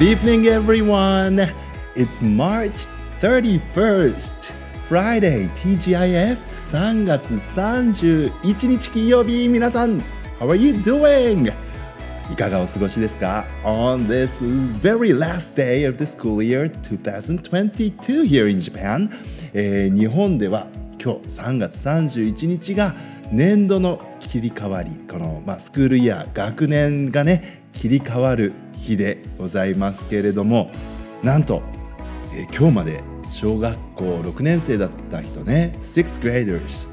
Good evening, everyone. It's March 31st, Friday, TGIF 3月31日金曜日。皆さん、How are you doing? いかがお過ごしですか ?On this very last day of the school year 2022 here in Japan、えー、日本では今日3月31日が年度の切り替わりこの、まあ、スクールイヤー学年がね切り替わる日でございますけれどもなんと、えー、今日まで小学校6年生だった人ね 6th graders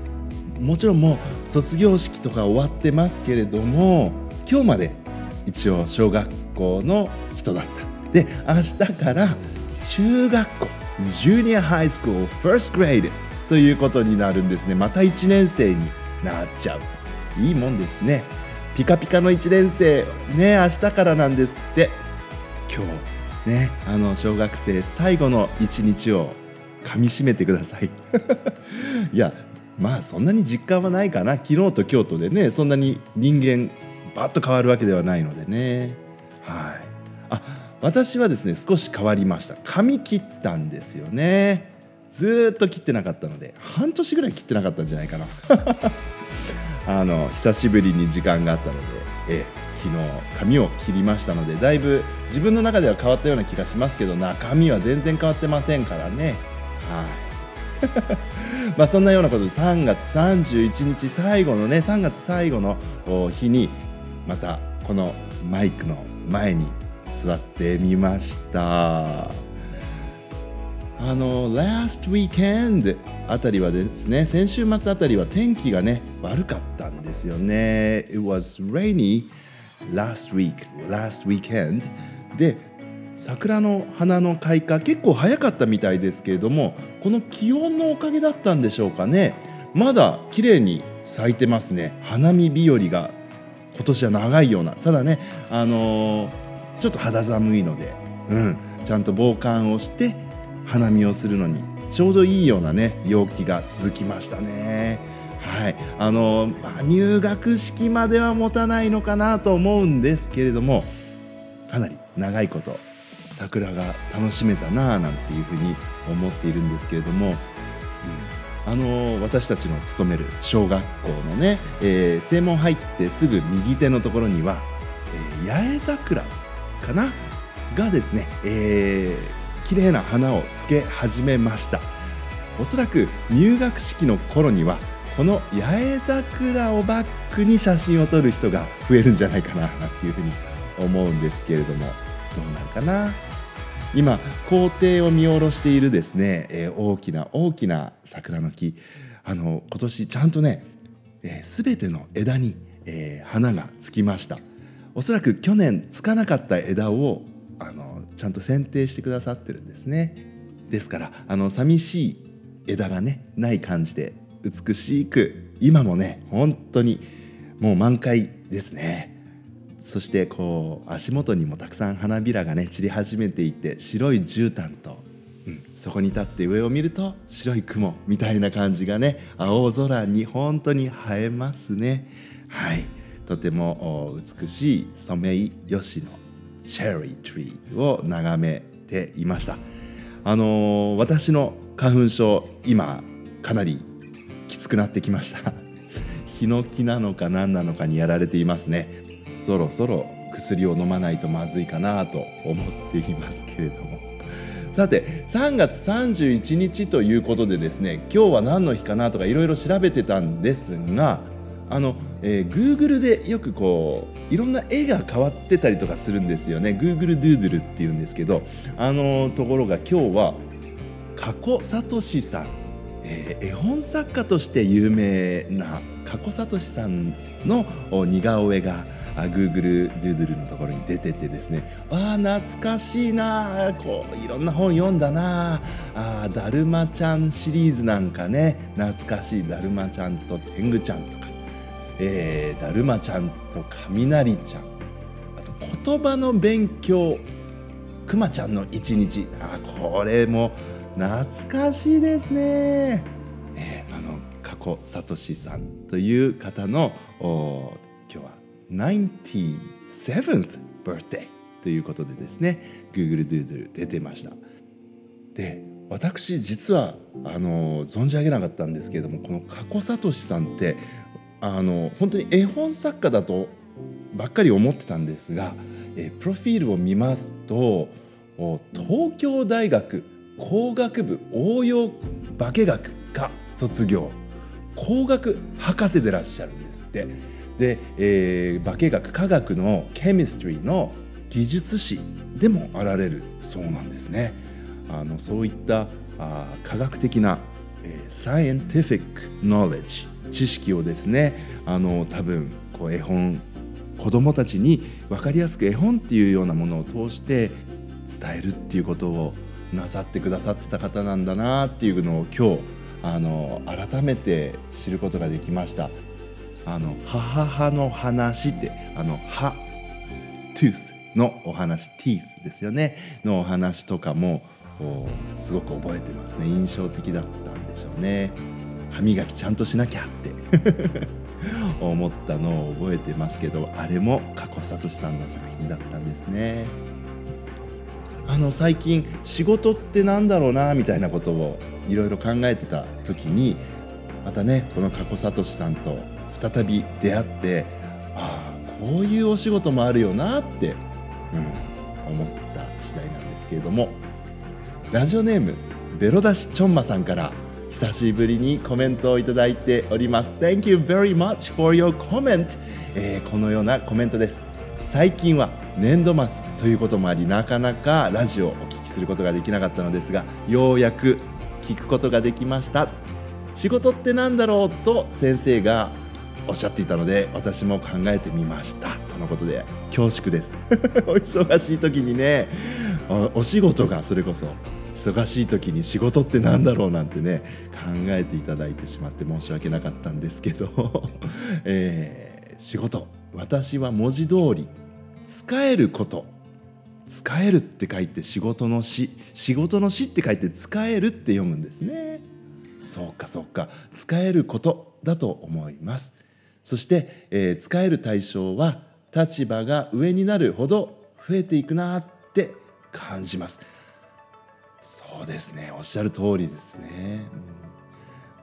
もちろんもう卒業式とか終わってますけれども今日まで一応小学校の人だった。で明日から中学校ジュニアハイスクール first grade ということになるんですね。また1年生になっちゃう。いいもんですね。ピカピカの1年生。ね明日からなんですって。今日ねあの小学生最後の一日を噛みしめてください。いやまあそんなに実感はないかな。昨日と今日とでねそんなに人間バッと変わるわけではないのでね。はい。あ私はですね少し変わりました。髪切ったんですよね。ずっと切ってなかったので半年ぐらい切ってなかったんじゃないかな。あの久しぶりに時間があったので、え昨日髪を切りましたのでだいぶ自分の中では変わったような気がしますけど中身は全然変わってませんからね。はい。まあそんなようなことで3月31日最後のね3月最後の日にまたこのマイクの前に座ってみました。あの last weekend あたりはですね先週末あたりは天気がね悪かったんですよね。It was rainy last week last weekend で桜の花の開花結構早かったみたいですけれどもこの気温のおかげだったんでしょうかね。まだ綺麗に咲いてますね。花見日和が今年は長いような。ただねあのー、ちょっと肌寒いのでうんちゃんと防寒をして花見をするのにちょうどいいようなね陽気が続きましたね。はい、あの、まあ、入学式までは持たないのかなと思うんですけれどもかなり長いこと桜が楽しめたなぁなんていうふうに思っているんですけれども、うん、あの私たちの勤める小学校のね、えー、正門入ってすぐ右手のところには、えー、八重桜かな？がですね、えー、綺麗な花をつけ始めました。おそらく入学式の頃にはこの八重桜をバックに写真を撮る人が増えるんじゃないかななんていうふうに思うんですけれどもどうなるかな？今校庭を見下ろしているですね、えー、大きな大きな桜の木。あの今年ちゃんとね、えー、全ての枝に、えー、花がつきました。おそらく去年つかなかった枝をあのちゃんと剪定してくださってるんですね。ですからあの寂しい枝がねない感じで美しく今もね本当にもう満開ですね。そしてこう足元にもたくさん花びらがね散り始めていて白い絨毯と、うん、そこに立って上を見ると白い雲みたいな感じがね青空に本当に映えますね。はい。とても美しいソメイヨシのチェリートリーを眺めていました。あのー、私の花粉症今かなりきつくなってきました。ヒノキなのか何なのかにやられていますね。そろそろ薬を飲まないとまずいかなと思っていますけれども。さて3月31日ということでですね今日は何の日かなとかいろいろ調べてたんですがあの、えー、Google でよくこういろんな絵が変わってたりとかするんですよね。Google Doodle っていうんですけどあのところが今日は加古聡さん、えー、絵本作家として有名な加古聡さんの似顔絵が Google Doodle のところに出ててですね。ああ懐かしいなこういろんな本読んだなあだるまちゃんシリーズなんかね。懐かしいだるまちゃんと天狗ちゃんとか。えー、だるまちゃんと雷ちゃん。あと言葉の勉強くまちゃんの一日。あこれも懐かしいですね、えー、あの加古聡さんという方の今日は 97th birthday ということでですね Google Doodle 出てました。で私実はあの存じ上げなかったんですけれどもこの加古聡さんってあの本当に絵本作家だとばっかり思ってたんですが、えプロフィールを見ますと東京大学工学部応用化学科卒業。工学博士でいらっしゃるんですって。で、えー、化学科学のケミストリーの技術士でもあられるそうなんですね。あのそういったあ科学的な、えー、サイエンティフィックノレッジ知識をですねあの多分こう絵本子どもたちに分かりやすく絵本っていうようなものを通して伝えるっていうことをなさってくださってた方なんだなっていうのを今日あの改めて知ることができました。あの母の話ってあの歯トゥースのお話ティースですよね。のお話とかもすごく覚えてますね。印象的だったんでしょうね。歯磨きちゃんとしなきゃって。思ったのを覚えてますけどあれも加古聡さんの作品だったんですね。あの最近仕事ってなんだろうなみたいなことをいろいろ考えてた時にまたねこの加古聡さんと再び出会ってああこういうお仕事もあるよなって、うん、思った次第なんですけれども。ラジオネームベロダシチョンマさんから久しぶりにコメントをいただいております。Thank you very much for your comment、えー、このようなコメントです。最近は年度末ということもありなかなかラジオをお聞きすることができなかったのですがようやく聞くことができました。仕事って何だろうと先生がおっしゃっていたので私も考えてみました。とのことで恐縮です。お忙しい時にねお仕事がそれこそ忙しい時に仕事って何だろうなんてね考えていただいてしまって申し訳なかったんですけど、えー、仕事。私は文字通り使えること。使えるって書いて仕事の詩仕事の詩って書いて使えるって読むんですね。そうかそうか。使えることだと思います。そして、えー、使える対象は立場が上になるほど増えていくなって感じます。そうですねおっしゃる通りですね、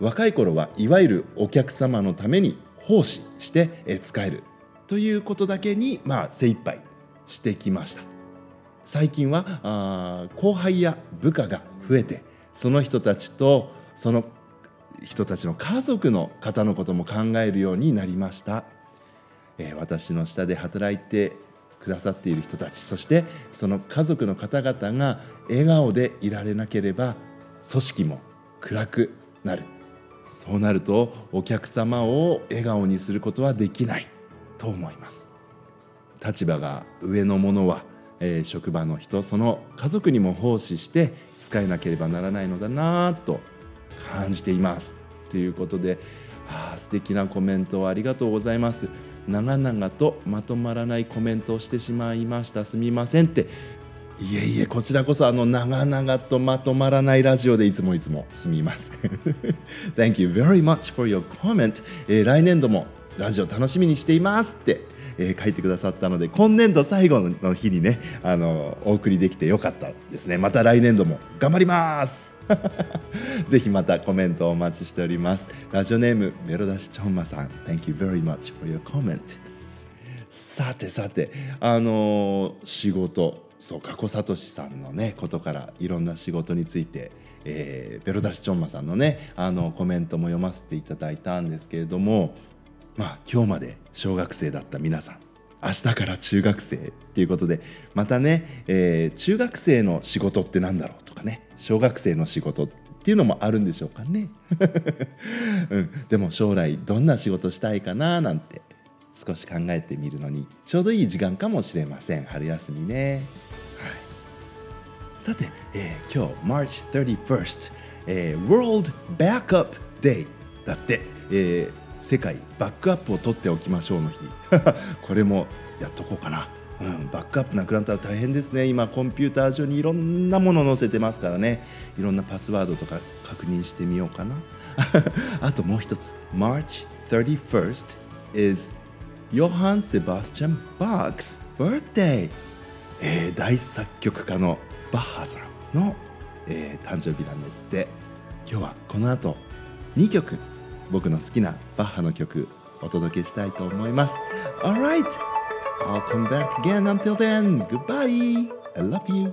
うん、若い頃はいわゆるお客様のために奉仕して使えるということだけにまあ精一杯してきました。最近はあ後輩や部下が増えてその人たちとその人たちの家族の方のことも考えるようになりました、えー、私の下で働いてくださっている人たちそしてその家族の方々が笑顔でいられなければ組織も暗くなる。そうなるとお客様を笑顔にすることはできない。と思います。立場が上の者は、えー、職場の人その家族にも奉仕して使えなければならないのだなと感じています。ということであ素敵なコメントをありがとうございます。長々とまとまらないコメントをしてしまいました。すみませんって。いえいえこちらこそあの長々とまとまらないラジオでいつもいつも。すみません。Thank you very much for your comment、えー、来年度もラジオ楽しみにしていますって。えー、書いてくださったので今年度最後の日にねあのお送りできてよかったですね。また来年度も頑張ります。ぜひまたコメントお待ちしております。ラジオネームメロダシチョンマさん。Thank you very much for your comment さてさてあのー、仕事そう加古聡さんのねことからいろんな仕事についてえー、ベロダシチョンマさんのねあのコメントも読ませていただいたんですけれどもまあ今日まで小学生だった皆さん明日から中学生っていうことでまたね、えー、中学生の仕事って何だろうとかね小学生の仕事っていうのもあるんでしょうかね、うん、でも将来どんな仕事したいかななんて少し考えてみるのにちょうどいい時間かもしれません。春休みね、はい、さて、えー、今日 March 31st、えー、World Backup Day だって、えー世界バックアップを取っておきましょうの日。これもやっとこうかな、うん、バックアップなくなったら大変ですね。今コンピューター上にいろんなもの載せてますからね。いろんなパスワードとか確認してみようかな。あともう一つ。March 31st is Johann Sebastian Bach's birthday. えー大作曲家のバッハさんの、えー誕生日なんですって。今日はこの後2曲僕の好きなバッハの曲お届けしたいと思います Alright I'll come back again until then Goodbye I love you